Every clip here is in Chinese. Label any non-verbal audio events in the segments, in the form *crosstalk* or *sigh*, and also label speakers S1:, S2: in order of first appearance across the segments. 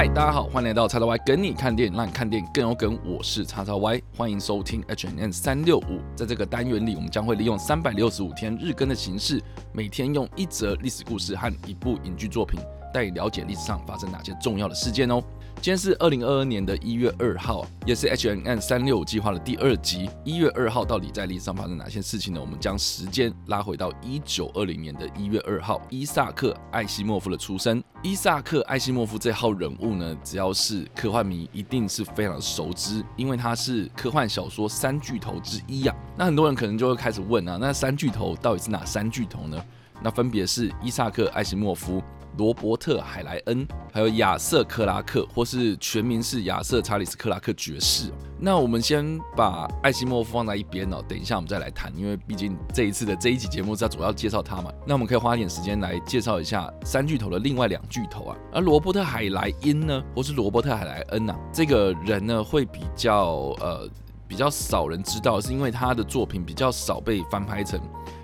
S1: 嗨，大家好，欢迎来到叉叉 Y 跟你看电影，让你看电影更有梗。我是叉叉 Y，欢迎收听 H N N 三六五。在这个单元里，我们将会利用三百六十五天日更的形式，每天用一则历史故事和一部影剧作品，带你了解历史上发生哪些重要的事件哦。今天是二零二二年的一月二号，也是 H N N 三六五计划的第二集。一月二号到底在历史上发生哪些事情呢？我们将时间拉回到一九二零年的一月二号，伊萨克·艾西莫夫的出生。伊萨克·艾西莫夫这号人物呢，只要是科幻迷一定是非常熟知，因为他是科幻小说三巨头之一呀。那很多人可能就会开始问啊，那三巨头到底是哪三巨头呢？那分别是伊萨克·艾西莫夫。罗伯特·海莱恩，还有亚瑟·克拉克，或是全名是亚瑟·查理斯·克拉克爵士。那我们先把艾西莫夫放在一边哦，等一下我们再来谈，因为毕竟这一次的这一集节目是要主要介绍他嘛。那我们可以花一点时间来介绍一下三巨头的另外两巨头啊。而罗伯特·海莱恩呢，或是罗伯特·海莱恩呐，这个人呢会比较呃比较少人知道，是因为他的作品比较少被翻拍成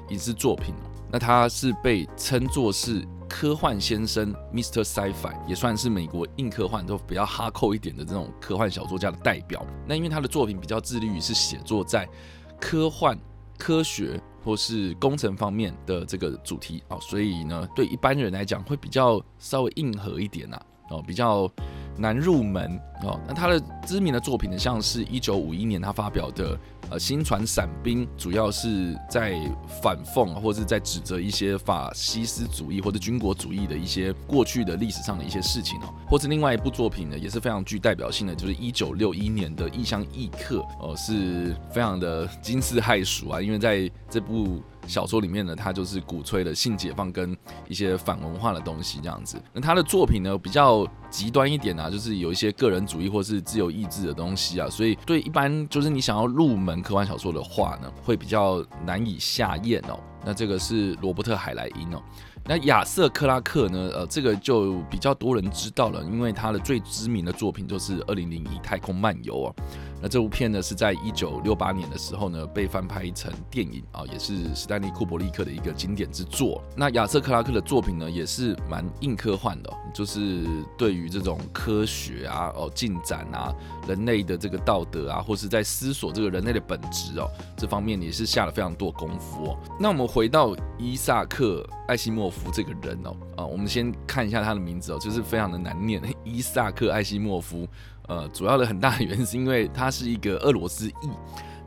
S1: 影视作品。那他是被称作是。科幻先生 Mr. Sci-Fi 也算是美国硬科幻都比较哈扣一点的这种科幻小作家的代表。那因为他的作品比较致力于是写作在科幻、科学或是工程方面的这个主题啊，所以呢，对一般人来讲会比较稍微硬核一点呐，哦，比较。难入门哦，那他的知名的作品呢，像是一九五一年他发表的呃《新传伞兵》，主要是在反讽或者是在指责一些法西斯主义或者军国主义的一些过去的历史上的一些事情哦，或是另外一部作品呢，也是非常具代表性的，就是一九六一年的《异乡异客》哦，是非常的惊世骇俗啊，因为在这部。小说里面呢，他就是鼓吹了性解放跟一些反文化的东西这样子。那他的作品呢比较极端一点啊，就是有一些个人主义或是自由意志的东西啊，所以对一般就是你想要入门科幻小说的话呢，会比较难以下咽哦。那这个是罗伯特·海莱因哦。那亚瑟·克拉克呢？呃，这个就比较多人知道了，因为他的最知名的作品就是《二零零一太空漫游》啊。那这部片呢，是在一九六八年的时候呢，被翻拍成电影啊，也是史丹利·库伯利克的一个经典之作。那亚瑟·克拉克的作品呢，也是蛮硬科幻的，就是对于这种科学啊、哦进展啊、人类的这个道德啊，或是在思索这个人类的本质哦，这方面也是下了非常多功夫哦。那我们回到伊萨克·艾西莫夫这个人哦，啊，我们先看一下他的名字哦，就是非常的难念，*laughs* 伊萨克·艾西莫夫。呃，主要的很大的原因是因为他是一个俄罗斯裔。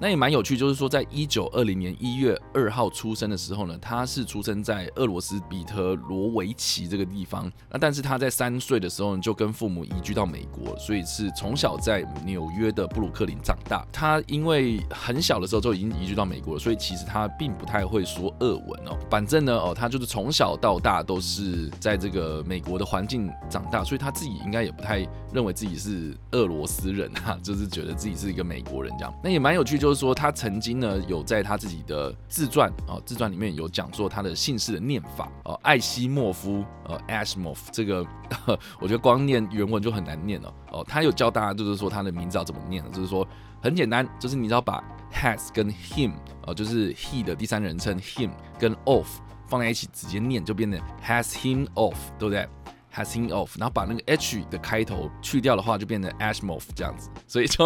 S1: 那也蛮有趣，就是说，在一九二零年一月二号出生的时候呢，他是出生在俄罗斯彼特罗维奇这个地方。那但是他在三岁的时候呢，就跟父母移居到美国，所以是从小在纽约的布鲁克林长大。他因为很小的时候就已经移居到美国了，所以其实他并不太会说俄文哦。反正呢，哦，他就是从小到大都是在这个美国的环境长大，所以他自己应该也不太认为自己是俄罗斯人啊，就是觉得自己是一个美国人这样。那也蛮有趣，就。就是说，他曾经呢有在他自己的自传啊，自传里面有讲说他的姓氏的念法哦，艾西莫夫呃 a s h m o f 这个 *laughs* 我觉得光念原文就很难念了哦。他有教大家就是说他的名字要怎么念就是说很简单，就是你只要把 has 跟 him 呃，就是 he 的第三人称 him 跟 of 放在一起直接念，就变成 has him of，对不对？has him off，然后把那个 h 的开头去掉的话，就变成 ashmov 这样子，所以就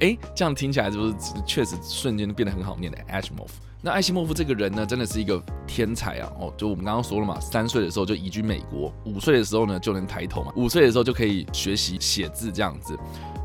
S1: 哎，这样听起来是不是确实瞬间变得很好念的 ashmov。那艾希莫夫这个人呢，真的是一个天才啊！哦，就我们刚刚说了嘛，三岁的时候就移居美国，五岁的时候呢就能抬头嘛，五岁的时候就可以学习写字这样子。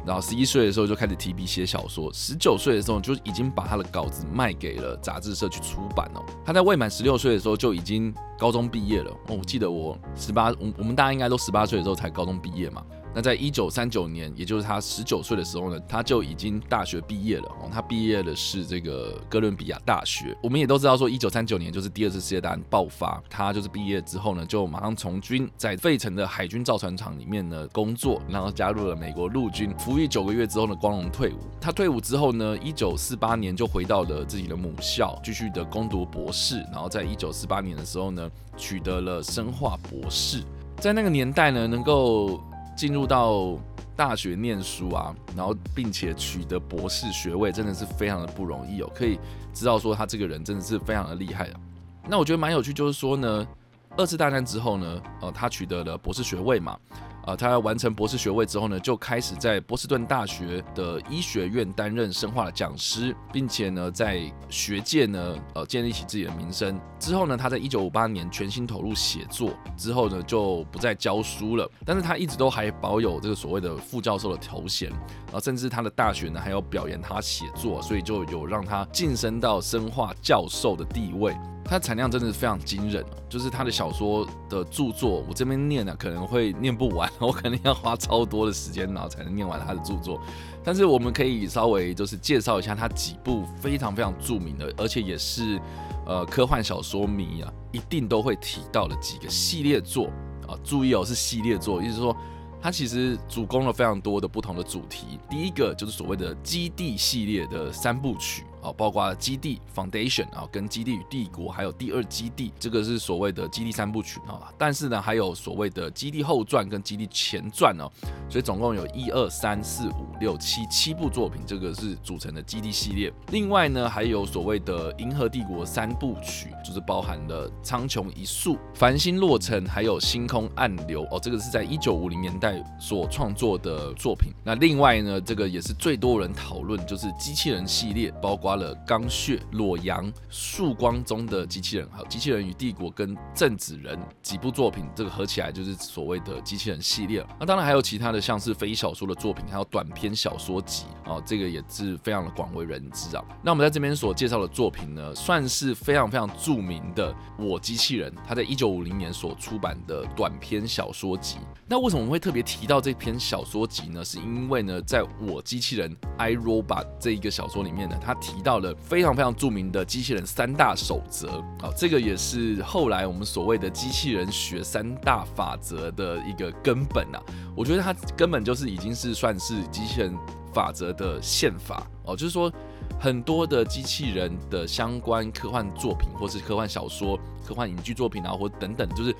S1: 然后十一岁的时候就开始提笔写小说，十九岁的时候就已经把他的稿子卖给了杂志社去出版哦。他在未满十六岁的时候就已经高中毕业了哦。我记得我十八，我我们大家应该都十八岁的时候才高中毕业嘛。那在一九三九年，也就是他十九岁的时候呢，他就已经大学毕业了。他毕业的是这个哥伦比亚大学。我们也都知道说，一九三九年就是第二次世界大战爆发，他就是毕业之后呢，就马上从军，在费城的海军造船厂里面呢工作，然后加入了美国陆军，服役九个月之后呢，光荣退伍。他退伍之后呢，一九四八年就回到了自己的母校，继续的攻读博士。然后在一九四八年的时候呢，取得了生化博士。在那个年代呢，能够进入到大学念书啊，然后并且取得博士学位，真的是非常的不容易哦。可以知道说他这个人真的是非常的厉害啊。那我觉得蛮有趣，就是说呢，二次大战之后呢，呃，他取得了博士学位嘛，啊，他完成博士学位之后呢，就开始在波士顿大学的医学院担任生化的讲师，并且呢，在学界呢，呃，建立起自己的名声。之后呢，他在一九五八年全心投入写作，之后呢，就不再教书了。但是他一直都还保有这个所谓的副教授的头衔，啊，甚至他的大学呢还要表扬他写作，所以就有让他晋升到生化教授的地位。它产量真的是非常惊人哦，就是他的小说的著作，我这边念呢可能会念不完，*laughs* 我可能要花超多的时间，然后才能念完他的著作。但是我们可以稍微就是介绍一下他几部非常非常著名的，而且也是呃科幻小说迷啊一定都会提到的几个系列作啊。注意哦，是系列作，意思说它其实主攻了非常多的不同的主题。第一个就是所谓的基地系列的三部曲。啊，包括基地 Foundation 啊，跟基地与帝国，还有第二基地，这个是所谓的基地三部曲啊。但是呢，还有所谓的基地后传跟基地前传哦，所以总共有一二三四五六七七部作品，这个是组成的基地系列。另外呢，还有所谓的银河帝国三部曲，就是包含了苍穹一粟、繁星落成，还有星空暗流哦，这个是在一九五零年代所创作的作品。那另外呢，这个也是最多人讨论，就是机器人系列，包括。了钢血、裸阳、曙光中的机器人，还有机器人与帝国跟正子人几部作品，这个合起来就是所谓的机器人系列。那当然还有其他的，像是非小说的作品，还有短篇小说集啊，这个也是非常的广为人知啊。那我们在这边所介绍的作品呢，算是非常非常著名的《我机器人》，他在一九五零年所出版的短篇小说集。那为什么我们会特别提到这篇小说集呢？是因为呢，在我机器人 I Robot 这一个小说里面呢，他提。到了非常非常著名的机器人三大守则啊，这个也是后来我们所谓的机器人学三大法则的一个根本啊。我觉得它根本就是已经是算是机器人法则的宪法哦，就是说很多的机器人的相关科幻作品，或是科幻小说、科幻影剧作品啊，或等等，就是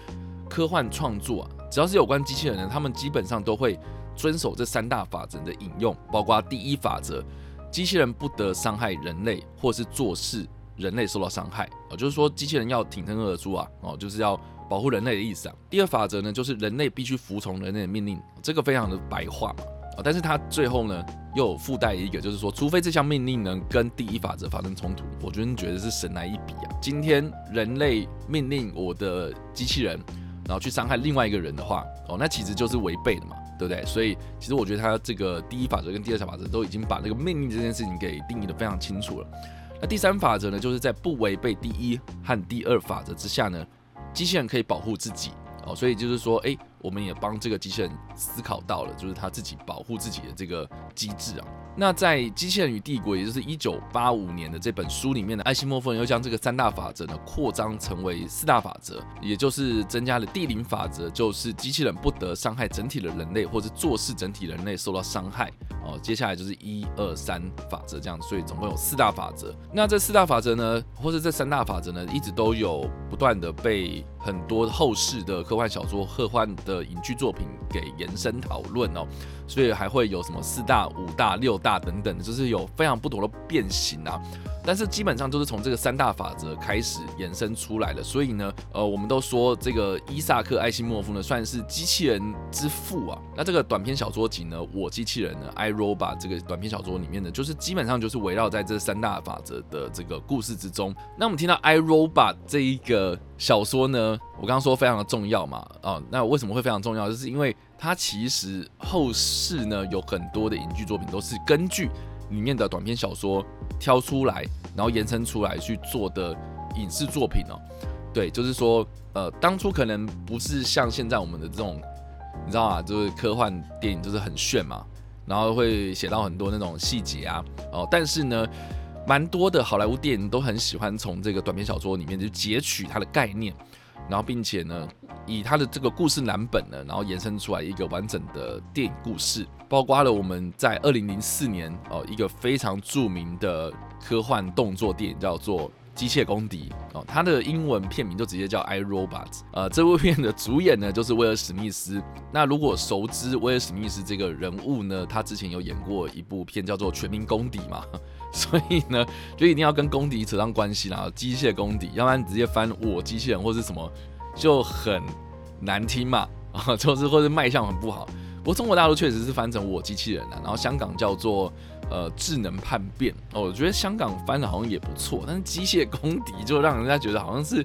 S1: 科幻创作啊，只要是有关机器人的，他们基本上都会遵守这三大法则的引用，包括第一法则。机器人不得伤害人类，或是做事人类受到伤害啊，就是说机器人要挺身而出啊，哦，就是要保护人类的意思啊。第二法则呢，就是人类必须服从人类的命令，这个非常的白话嘛啊，但是它最后呢又附带一个，就是说，除非这项命令呢跟第一法则发生冲突，我觉得觉得是神来一笔啊。今天人类命令我的机器人，然后去伤害另外一个人的话，哦，那其实就是违背的嘛。对不对？所以其实我觉得他这个第一法则跟第二条法则都已经把这个命令这件事情给定义的非常清楚了。那第三法则呢，就是在不违背第一和第二法则之下呢，机器人可以保护自己哦。所以就是说，哎。我们也帮这个机器人思考到了，就是他自己保护自己的这个机制啊。那在《机器人与帝国》，也就是一九八五年的这本书里面呢，艾希莫夫人又将这个三大法则呢扩张成为四大法则，也就是增加了第零法则，就是机器人不得伤害整体的人类，或者做事整体人类受到伤害。哦，接下来就是一二三法则这样，所以总共有四大法则。那这四大法则呢，或者这三大法则呢，一直都有不断的被很多后世的科幻小说、科幻的。的影剧作品给延伸讨论哦，所以还会有什么四大、五大、六大等等，就是有非常不同的变形啊。但是基本上都是从这个三大法则开始延伸出来的，所以呢，呃，我们都说这个伊萨克·艾西莫夫呢算是机器人之父啊。那这个短篇小说集呢，《我机器人》呢，《I Robot》这个短篇小说里面呢，就是基本上就是围绕在这三大法则的这个故事之中。那我们听到《I Robot》这一个小说呢，我刚刚说非常的重要嘛，啊，那为什么会非常重要？就是因为它其实后世呢有很多的影剧作品都是根据。里面的短篇小说挑出来，然后延伸出来去做的影视作品哦，对，就是说，呃，当初可能不是像现在我们的这种，你知道吗？就是科幻电影就是很炫嘛，然后会写到很多那种细节啊，哦，但是呢，蛮多的好莱坞电影都很喜欢从这个短篇小说里面就截取它的概念。然后，并且呢，以它的这个故事蓝本呢，然后延伸出来一个完整的电影故事，包括了我们在二零零四年哦一个非常著名的科幻动作电影叫做《机械公敌》哦，它的英文片名就直接叫《I Robot》。呃，这部片的主演呢就是威尔史密斯。那如果熟知威尔史密斯这个人物呢，他之前有演过一部片叫做《全民公敌》嘛。*laughs* 所以呢，就一定要跟公敌扯上关系啦，机械公敌，要不然直接翻我机器人或是什么就很难听嘛。啊，*laughs* 就是或者卖相很不好。不过中国大陆确实是翻成我机器人啊，然后香港叫做呃智能叛变哦，我觉得香港翻的好像也不错，但是机械公敌就让人家觉得好像是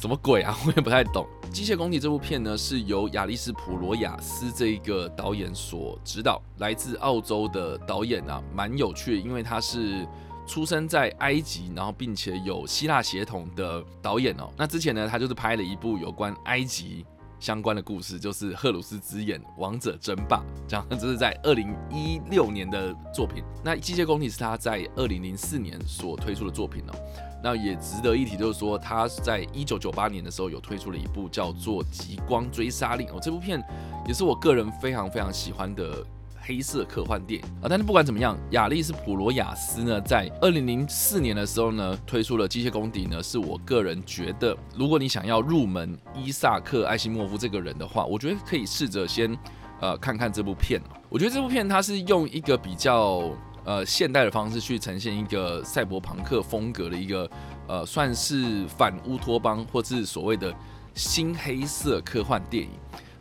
S1: 什么鬼啊，*laughs* 我也不太懂。机械公敌这部片呢是由亚历斯普罗亚斯这一个导演所指导，来自澳洲的导演啊，蛮有趣的，因为他是出生在埃及，然后并且有希腊血统的导演哦。那之前呢，他就是拍了一部有关埃及。相关的故事就是赫鲁斯之眼《王者争霸》，这样这是在二零一六年的作品。那《机械工体》是他在二零零四年所推出的作品哦。那也值得一提，就是说他在一九九八年的时候有推出了一部叫做《极光追杀令》哦，这部片也是我个人非常非常喜欢的。黑色科幻电影啊，但是不管怎么样，亚历斯普罗亚斯呢，在二零零四年的时候呢，推出了《机械公敌》呢，是我个人觉得，如果你想要入门伊萨克艾西莫夫这个人的话，我觉得可以试着先呃看看这部片。我觉得这部片它是用一个比较呃现代的方式去呈现一个赛博朋克风格的一个呃算是反乌托邦或是所谓的新黑色科幻电影。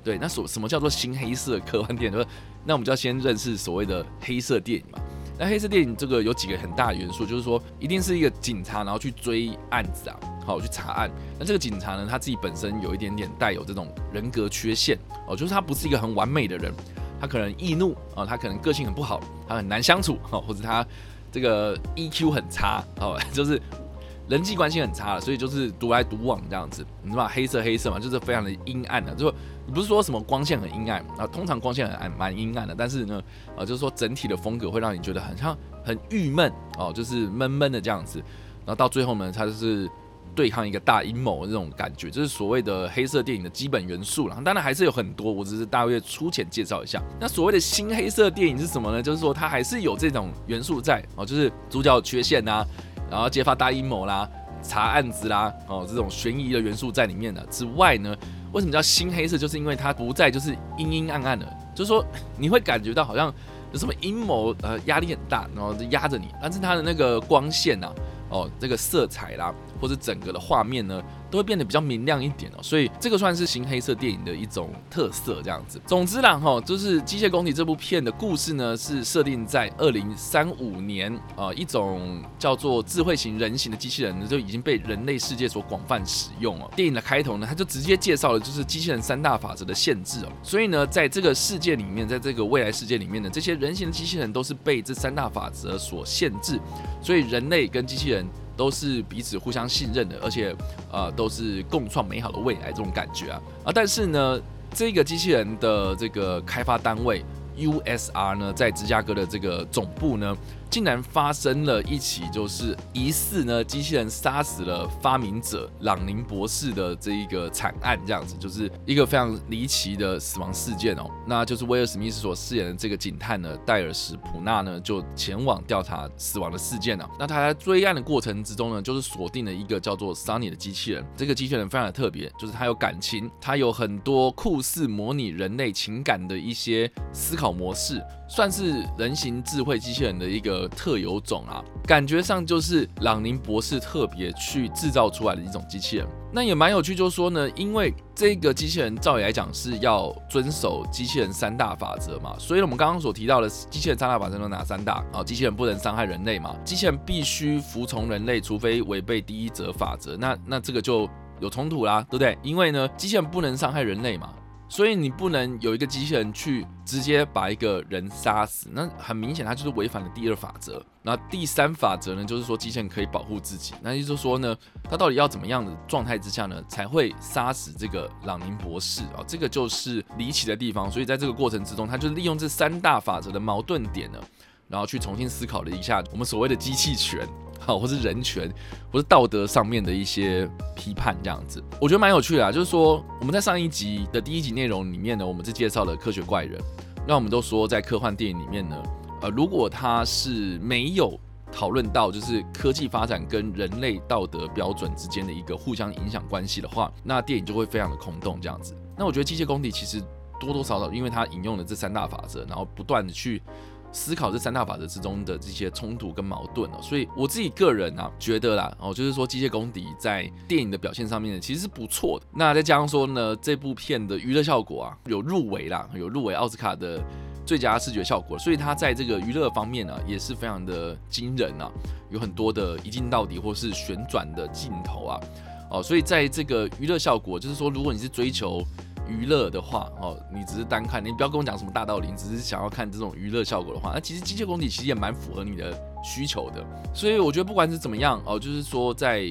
S1: 对，那所什么叫做新黑色科幻电影？就是那我们就要先认识所谓的黑色电影嘛。那黑色电影这个有几个很大的元素，就是说一定是一个警察，然后去追案子啊，好去查案。那这个警察呢，他自己本身有一点点带有这种人格缺陷哦，就是他不是一个很完美的人，他可能易怒啊，他可能个性很不好，他很难相处哦，或者他这个 EQ 很差哦，*laughs* 就是。人际关系很差了，所以就是独来独往这样子，你知道黑色黑色嘛，就是非常的阴暗的，就不是说什么光线很阴暗啊，通常光线很暗蛮阴暗的，但是呢，啊，就是说整体的风格会让你觉得很像很郁闷哦，就是闷闷的这样子，然后到最后呢，它就是对抗一个大阴谋的这种感觉，这是所谓的黑色电影的基本元素了。当然还是有很多，我只是大约粗浅介绍一下。那所谓的新黑色电影是什么呢？就是说它还是有这种元素在哦，就是主角缺陷呐。然后揭发大阴谋啦，查案子啦，哦，这种悬疑的元素在里面的之外呢，为什么叫新黑色？就是因为它不再就是阴阴暗暗的，就是说你会感觉到好像有什么阴谋，呃，压力很大，然后压着你，但是它的那个光线呐，哦，这个色彩啦，或者整个的画面呢。都会变得比较明亮一点哦，所以这个算是新黑色电影的一种特色，这样子。总之啦，哈，就是《机械公敌》这部片的故事呢，是设定在二零三五年，呃，一种叫做智慧型人形的机器人呢，就已经被人类世界所广泛使用哦。电影的开头呢，它就直接介绍了就是机器人三大法则的限制哦。所以呢，在这个世界里面，在这个未来世界里面呢，这些人形的机器人都是被这三大法则所限制，所以人类跟机器人。都是彼此互相信任的，而且，呃，都是共创美好的未来这种感觉啊啊！但是呢，这个机器人的这个开发单位 USR 呢，在芝加哥的这个总部呢。竟然发生了一起，就是疑似呢机器人杀死了发明者朗宁博士的这一个惨案，这样子就是一个非常离奇的死亡事件哦。那就是威尔史密斯所饰演的这个警探呢，戴尔史普纳呢，就前往调查死亡的事件呢。那他在追案的过程之中呢，就是锁定了一个叫做 Sunny 的机器人。这个机器人非常的特别，就是它有感情，它有很多酷似模拟人类情感的一些思考模式。算是人形智慧机器人的一个特有种啊，感觉上就是朗宁博士特别去制造出来的一种机器人。那也蛮有趣，就是说呢，因为这个机器人照理来讲是要遵守机器人三大法则嘛，所以我们刚刚所提到的机器人三大法则有哪三大啊？机器人不能伤害人类嘛，机器人必须服从人类，除非违背第一则法则。那那这个就有冲突啦，对不对？因为呢，机器人不能伤害人类嘛。所以你不能有一个机器人去直接把一个人杀死，那很明显它就是违反了第二法则。那第三法则呢，就是说机器人可以保护自己。那也就是说呢，它到底要怎么样的状态之下呢，才会杀死这个朗宁博士啊？这个就是离奇的地方。所以在这个过程之中，他就利用这三大法则的矛盾点呢，然后去重新思考了一下我们所谓的机器权。好，或是人权，或是道德上面的一些批判，这样子，我觉得蛮有趣的啊。就是说，我们在上一集的第一集内容里面呢，我们是介绍了科学怪人。那我们都说，在科幻电影里面呢，呃，如果他是没有讨论到就是科技发展跟人类道德标准之间的一个互相影响关系的话，那电影就会非常的空洞这样子。那我觉得《机械公敌》其实多多少少，因为它引用了这三大法则，然后不断的去。思考这三大法则之中的这些冲突跟矛盾哦。所以我自己个人啊，觉得啦，哦，就是说机械公敌在电影的表现上面呢，其实是不错的。那再加上说呢，这部片的娱乐效果啊，有入围啦，有入围奥斯卡的最佳视觉效果，所以它在这个娱乐方面呢，也是非常的惊人啊，有很多的一镜到底或是旋转的镜头啊。哦，所以在这个娱乐效果，就是说，如果你是追求娱乐的话，哦，你只是单看，你不要跟我讲什么大道理，只是想要看这种娱乐效果的话，那其实机械公敌其实也蛮符合你的需求的。所以我觉得不管是怎么样，哦，就是说在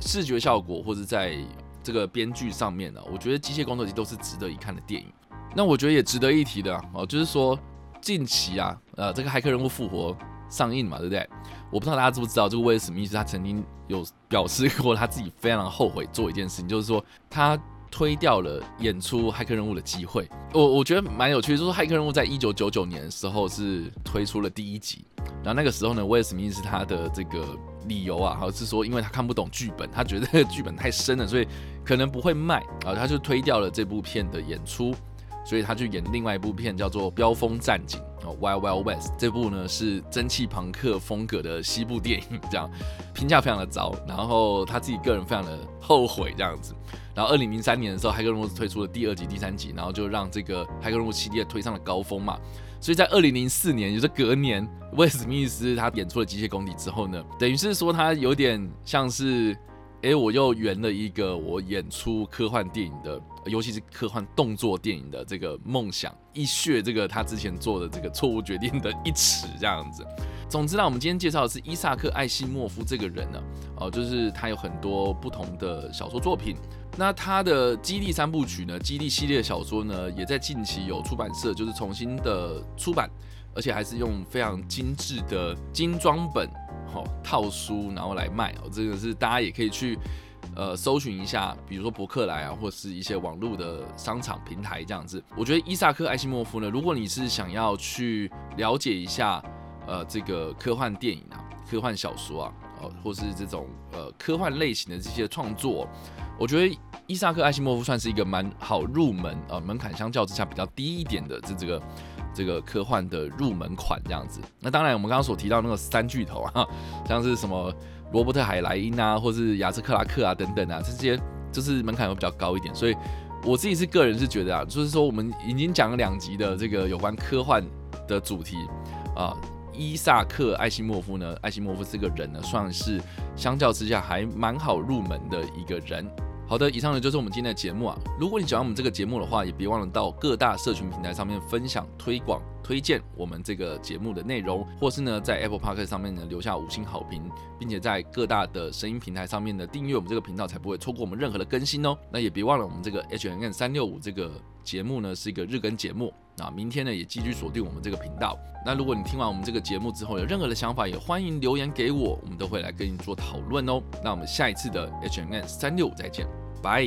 S1: 视觉效果或者在这个编剧上面呢，我觉得机械公敌都是值得一看的电影。那我觉得也值得一提的哦，就是说近期啊，呃，这个骇客任务复活。上映嘛，对不对？我不知道大家知不知道，这个威尔史密斯他曾经有表示过他自己非常后悔做一件事情，就是说他推掉了演出《骇客任务》的机会。我我觉得蛮有趣，就是《骇客任务》在一九九九年的时候是推出了第一集，然后那个时候呢，威尔史密斯他的这个理由啊，好像是说因为他看不懂剧本，他觉得剧本太深了，所以可能不会卖啊，他就推掉了这部片的演出。所以他去演另外一部片，叫做《飙风战警》《Wild Wild West》这部呢是蒸汽朋克风格的西部电影，这样评价非常的糟，然后他自己个人非常的后悔这样子。然后二零零三年的时候，《骇客任务》推出了第二集、第三集，然后就让这个《海格任务》系列推上了高峰嘛。所以在二零零四年，也就是隔年，威尔史密斯他演出了《机械公敌》之后呢，等于是说他有点像是。哎，我又圆了一个我演出科幻电影的，尤其是科幻动作电影的这个梦想，一血这个他之前做的这个错误决定的一尺这样子。总之呢，我们今天介绍的是伊萨克·艾西莫夫这个人呢，哦，就是他有很多不同的小说作品。那他的《基地三部曲》呢，《基地》系列小说呢，也在近期有出版社就是重新的出版，而且还是用非常精致的精装本。套书然后来卖哦，这个是大家也可以去呃搜寻一下，比如说博客来啊，或是一些网络的商场平台这样子。我觉得伊萨克·艾西莫夫呢，如果你是想要去了解一下呃这个科幻电影啊、科幻小说啊，哦，或是这种呃科幻类型的这些创作，我觉得伊萨克·艾西莫夫算是一个蛮好入门呃门槛相较之下比较低一点的这这个。这个科幻的入门款这样子，那当然我们刚刚所提到那个三巨头啊，*laughs* 像是什么罗伯特海莱因啊，或是亚瑟克拉克啊等等啊，这些就是门槛会比较高一点。所以我自己是个人是觉得啊，就是说我们已经讲了两集的这个有关科幻的主题啊，伊萨克·艾西莫夫呢，艾西莫夫这个人呢，算是相较之下还蛮好入门的一个人。好的，以上呢就是我们今天的节目啊。如果你喜欢我们这个节目的话，也别忘了到各大社群平台上面分享、推广、推荐我们这个节目的内容，或是呢在 Apple Park 上面呢留下五星好评，并且在各大的声音平台上面呢订阅我们这个频道，才不会错过我们任何的更新哦。那也别忘了我们这个 H N N 三六五这个节目呢是一个日更节目，那明天呢也继续锁定我们这个频道。那如果你听完我们这个节目之后有任何的想法，也欢迎留言给我，我们都会来跟你做讨论哦。那我们下一次的 hmn 三六五再见。拜